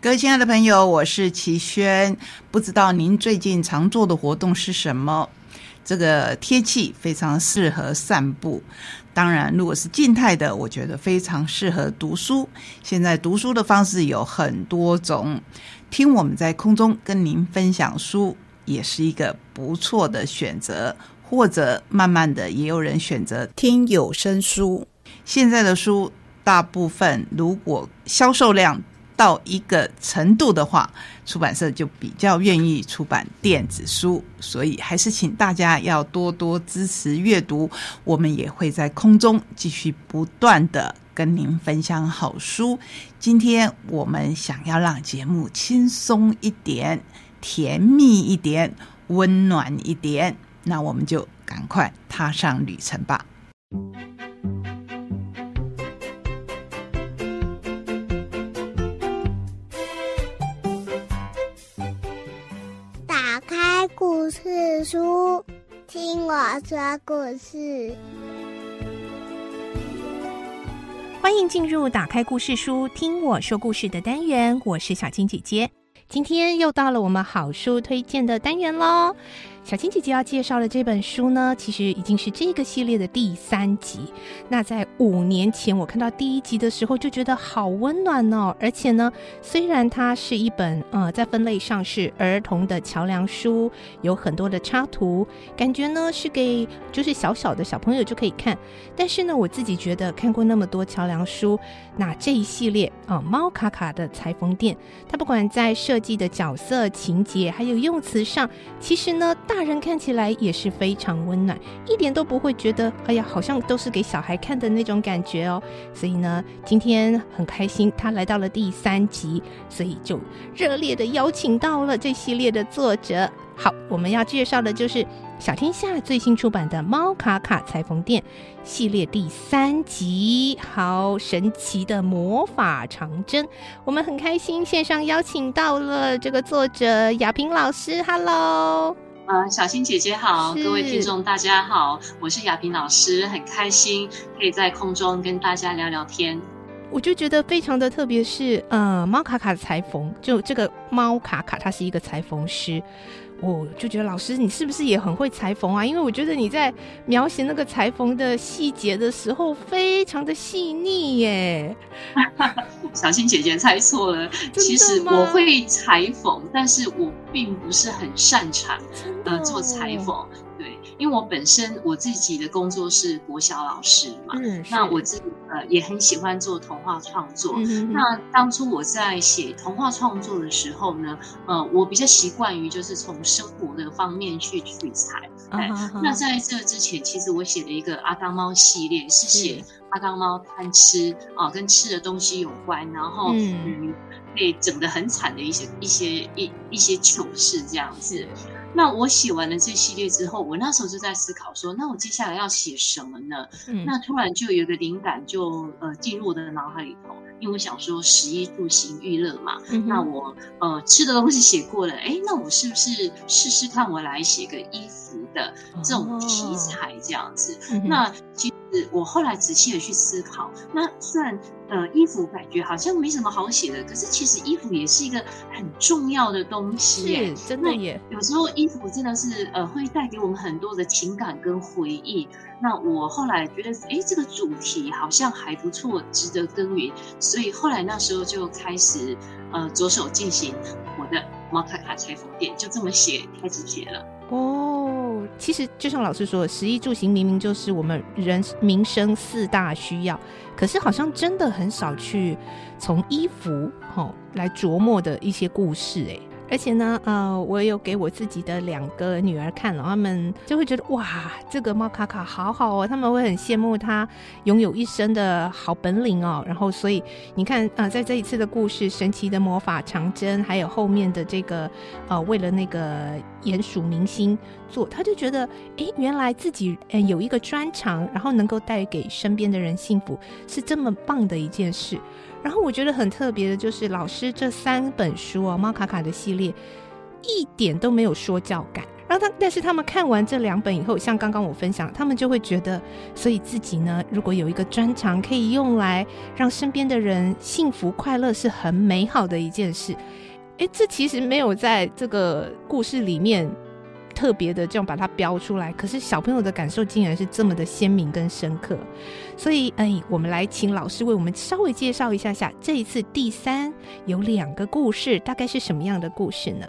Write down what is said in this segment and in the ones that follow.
各位亲爱的朋友，我是齐轩。不知道您最近常做的活动是什么？这个天气非常适合散步。当然，如果是静态的，我觉得非常适合读书。现在读书的方式有很多种，听我们在空中跟您分享书，也是一个不错的选择。或者慢慢的，也有人选择听有声书。现在的书大部分，如果销售量到一个程度的话，出版社就比较愿意出版电子书。所以，还是请大家要多多支持阅读。我们也会在空中继续不断的跟您分享好书。今天我们想要让节目轻松一点、甜蜜一点、温暖一点。那我们就赶快踏上旅程吧！书，听我说故事。欢迎进入打开故事书，听我说故事的单元。我是小金姐姐，今天又到了我们好书推荐的单元喽。小青姐姐要介绍的这本书呢，其实已经是这个系列的第三集。那在五年前我看到第一集的时候，就觉得好温暖哦。而且呢，虽然它是一本呃在分类上是儿童的桥梁书，有很多的插图，感觉呢是给就是小小的小朋友就可以看。但是呢，我自己觉得看过那么多桥梁书，那这一系列啊猫卡卡的裁缝店，它不管在设计的角色、情节，还有用词上，其实呢大。大人看起来也是非常温暖，一点都不会觉得哎呀，好像都是给小孩看的那种感觉哦。所以呢，今天很开心，他来到了第三集，所以就热烈的邀请到了这系列的作者。好，我们要介绍的就是小天下最新出版的《猫卡卡裁缝店》系列第三集。好，神奇的魔法长针，我们很开心线上邀请到了这个作者亚萍老师。Hello。呃，小新姐姐好，各位听众大家好，我是亚萍老师，很开心可以在空中跟大家聊聊天。我就觉得非常的特别，是呃，猫卡卡的裁缝，就这个猫卡卡，他是一个裁缝师。我就觉得老师，你是不是也很会裁缝啊？因为我觉得你在描写那个裁缝的细节的时候，非常的细腻耶。小新姐姐猜错了，其实我会裁缝，但是我并不是很擅长呃做裁缝。对，因为我本身我自己的工作是国小老师嘛，那我自己呃也很喜欢做童话创作。那当初我在写童话创作的时候呢，呃，我比较习惯于就是从生活的方面去取材。那在这之前，其实我写了一个阿当猫系列，是写阿当猫贪吃啊，跟吃的东西有关，然后嗯被整得很惨的一些一些一一些糗事这样子。那我写完了这系列之后，我那时候就在思考说，那我接下来要写什么呢？那突然就有一个灵感，就呃进入我的脑海里头，因为我想说，十一住行娱乐嘛，那我呃吃的东西写过了，哎，那我是不是试试看，我来写个衣服的这种题材这样子？那其实我后来仔细的去思考，那虽然。呃，衣服感觉好像没什么好写的，可是其实衣服也是一个很重要的东西，是真的耶。有时候衣服真的是呃，会带给我们很多的情感跟回忆。那我后来觉得，哎，这个主题好像还不错，值得耕耘，所以后来那时候就开始呃，着手进行我的猫卡卡裁缝店，就这么写，开始写了。哦，其实就像老师说，食衣住行明明就是我们人民生四大需要。可是好像真的很少去从衣服哈来琢磨的一些故事哎，而且呢，呃，我有给我自己的两个女儿看了，他们就会觉得哇，这个猫卡卡好好哦，他们会很羡慕他拥有一身的好本领哦。然后，所以你看，呃，在这一次的故事《神奇的魔法长征》，还有后面的这个，呃，为了那个鼹鼠明星做，他就觉得，哎，原来自己嗯有一个专长，然后能够带给身边的人幸福，是这么棒的一件事。然后我觉得很特别的就是老师这三本书哦，猫卡卡的系列一点都没有说教感。然后他，但是他们看完这两本以后，像刚刚我分享，他们就会觉得，所以自己呢，如果有一个专长可以用来让身边的人幸福快乐，是很美好的一件事。诶，这其实没有在这个故事里面。特别的这样把它标出来，可是小朋友的感受竟然是这么的鲜明跟深刻，所以哎，我们来请老师为我们稍微介绍一下下这一次第三有两个故事，大概是什么样的故事呢？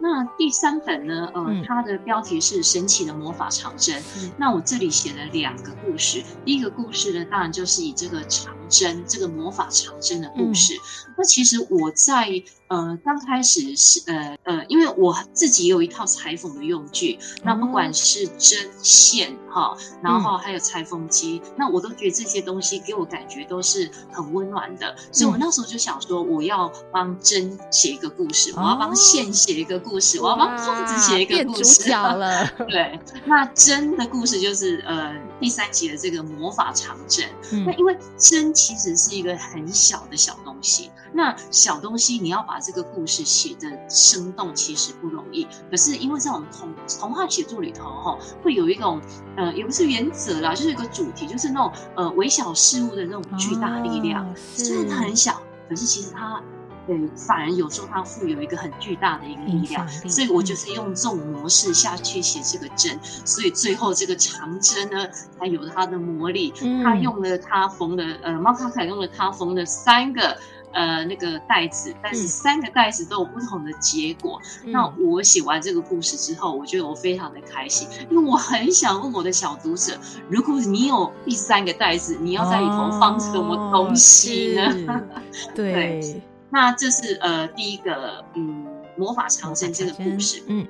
那第三本呢？呃，它的标题是《神奇的魔法长针》。那我这里写了两个故事，第一个故事呢，当然就是以这个长针，这个魔法长针的故事。那其实我在。呃，刚开始是呃呃，因为我自己有一套裁缝的用具，那不管是针线哈，然后还有裁缝机，那我都觉得这些东西给我感觉都是很温暖的，所以我那时候就想说，我要帮针写一个故事，我要帮线写一个故事，我要帮兔子写一个故事。了，对，那针的故事就是呃第三集的这个魔法长针。那因为针其实是一个很小的小东西。那小东西你要把这个故事写的生动，其实不容易。可是因为在我们童童话写作里头，哈，会有一种呃，也不是原则啦，就是一个主题，就是那种呃微小事物的那种巨大力量。虽然它很小，可是其实它对反而有时候它富有一个很巨大的一个力量。所以我就是用这种模式下去写这个针，所以最后这个长针呢，它有它的魔力。它用了它缝的呃，猫卡卡用了它缝的三个。呃，那个袋子，但是三个袋子都有不同的结果。那我写完这个故事之后，我觉得我非常的开心，因为我很想问我的小读者：如果你有第三个袋子，你要在里头放什么东西呢？对，那这是呃第一个嗯魔法长生这个故事，嗯。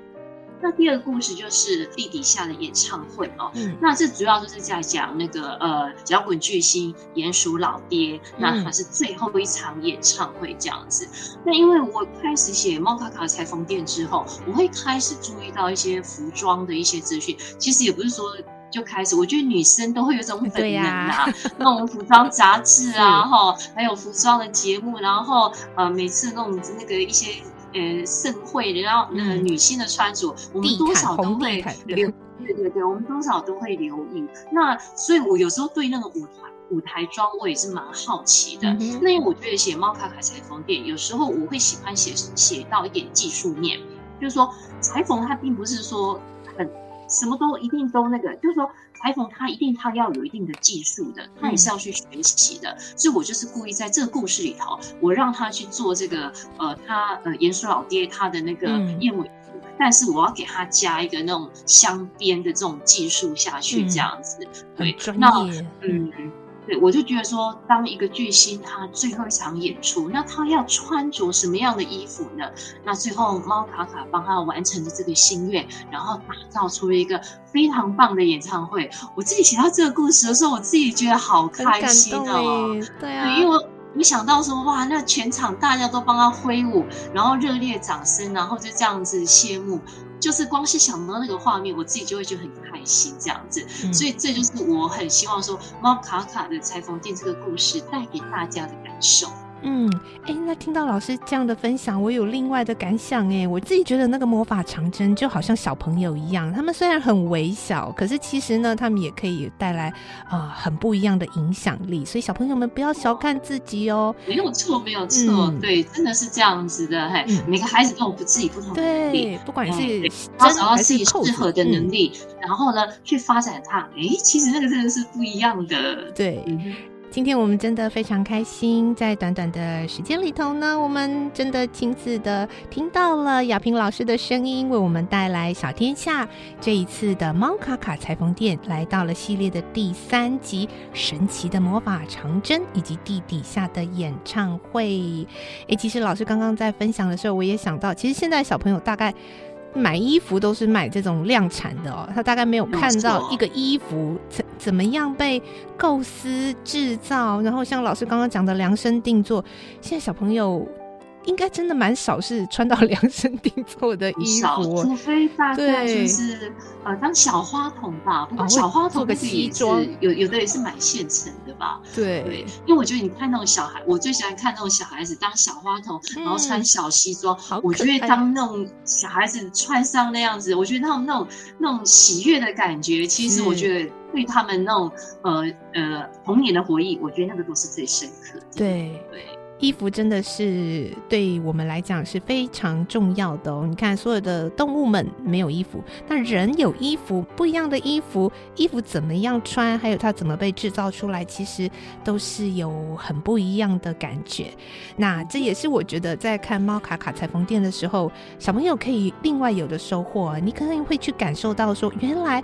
那第二个故事就是地底下的演唱会哦。嗯，那这主要就是在讲那个呃摇滚巨星鼹鼠老爹，那他是最后一场演唱会这样子。那因为我开始写猫卡卡裁缝店之后，我会开始注意到一些服装的一些资讯。其实也不是说就开始，我觉得女生都会有这种本能啊，那种服装杂志啊，哈，还有服装的节目，然后呃每次那种那个一些。呃，盛会，然后那女性的穿着，我们多少都会留，对对对，我们多少都会留意。那所以，我有时候对那个舞台舞台妆，我也是蛮好奇的。那因为我觉得写猫卡卡裁缝店，有时候我会喜欢写写到一点技术面，就是说裁缝它并不是说很什么都一定都那个，就是说。裁缝他一定他要有一定的技术的，他也是要去学习的，所以我就是故意在这个故事里头，我让他去做这个呃，他呃鼹鼠老爹他的那个燕尾服，但是我要给他加一个那种镶边的这种技术下去，这样子，对，那嗯。对，我就觉得说，当一个巨星他最后一场演出，那他要穿着什么样的衣服呢？那最后猫卡卡帮他完成了这个心愿，然后打造出了一个非常棒的演唱会。我自己写到这个故事的时候，我自己觉得好开心哦。对啊，因为我没想到说，哇，那全场大家都帮他挥舞，然后热烈掌声，然后就这样子谢幕。就是光是想到那个画面，我自己就会觉得很开心，这样子。所以这就是我很希望说，猫卡卡的裁缝店这个故事带给大家的感受。嗯，哎，那听到老师这样的分享，我有另外的感想哎，我自己觉得那个魔法长针就好像小朋友一样，他们虽然很微小，可是其实呢，他们也可以带来啊很不一样的影响力。所以小朋友们不要小看自己哦。没有错，没有错，对，真的是这样子的。嘿，每个孩子都有自己不同的能力，不管是他找到自己适合的能力，然后呢去发展它。哎，其实那个真的是不一样的。对。今天我们真的非常开心，在短短的时间里头呢，我们真的亲自的听到了亚萍老师的声音，为我们带来小天下这一次的猫卡卡裁缝店来到了系列的第三集《神奇的魔法长针》以及地底下的演唱会。诶，其实老师刚刚在分享的时候，我也想到，其实现在小朋友大概。买衣服都是买这种量产的哦，他大概没有看到一个衣服怎怎么样被构思制造，然后像老师刚刚讲的量身定做，现在小朋友。应该真的蛮少是穿到量身定做的衣服，除非大概就是呃当小花童吧。不过小花童个西装，有有的也是买现成的吧。对对，因为我觉得你看那种小孩，我最喜欢看那种小孩子当小花童，然后穿小西装。我觉得当那种小孩子穿上那样子，我觉得他们那种那种喜悦的感觉，其实我觉得对他们那种呃呃童年的回忆，我觉得那个都是最深刻的。对对。衣服真的是对我们来讲是非常重要的哦。你看，所有的动物们没有衣服，但人有衣服，不一样的衣服，衣服怎么样穿，还有它怎么被制造出来，其实都是有很不一样的感觉。那这也是我觉得在看猫卡卡裁缝店的时候，小朋友可以另外有的收获。你可能会去感受到说，原来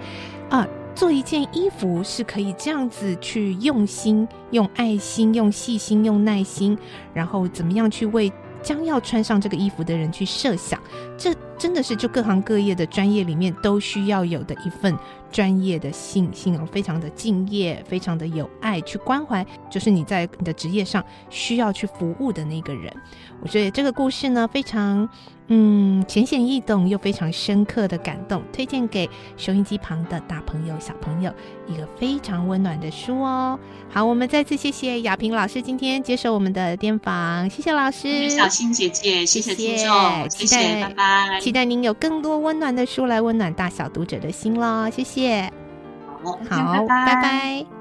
啊。做一件衣服是可以这样子去用心、用爱心、用细心、用耐心，然后怎么样去为将要穿上这个衣服的人去设想？这真的是就各行各业的专业里面都需要有的一份专业的信心哦，非常的敬业，非常的有爱去关怀，就是你在你的职业上需要去服务的那个人。我觉得这个故事呢，非常。嗯，浅显易懂又非常深刻的感动，推荐给收音机旁的大朋友、小朋友一个非常温暖的书哦。好，我们再次谢谢雅萍老师今天接受我们的电访，谢谢老师，小新姐姐，谢谢听众，谢谢，拜拜，期待您有更多温暖的书来温暖大小读者的心喽，谢谢，好，好，拜拜。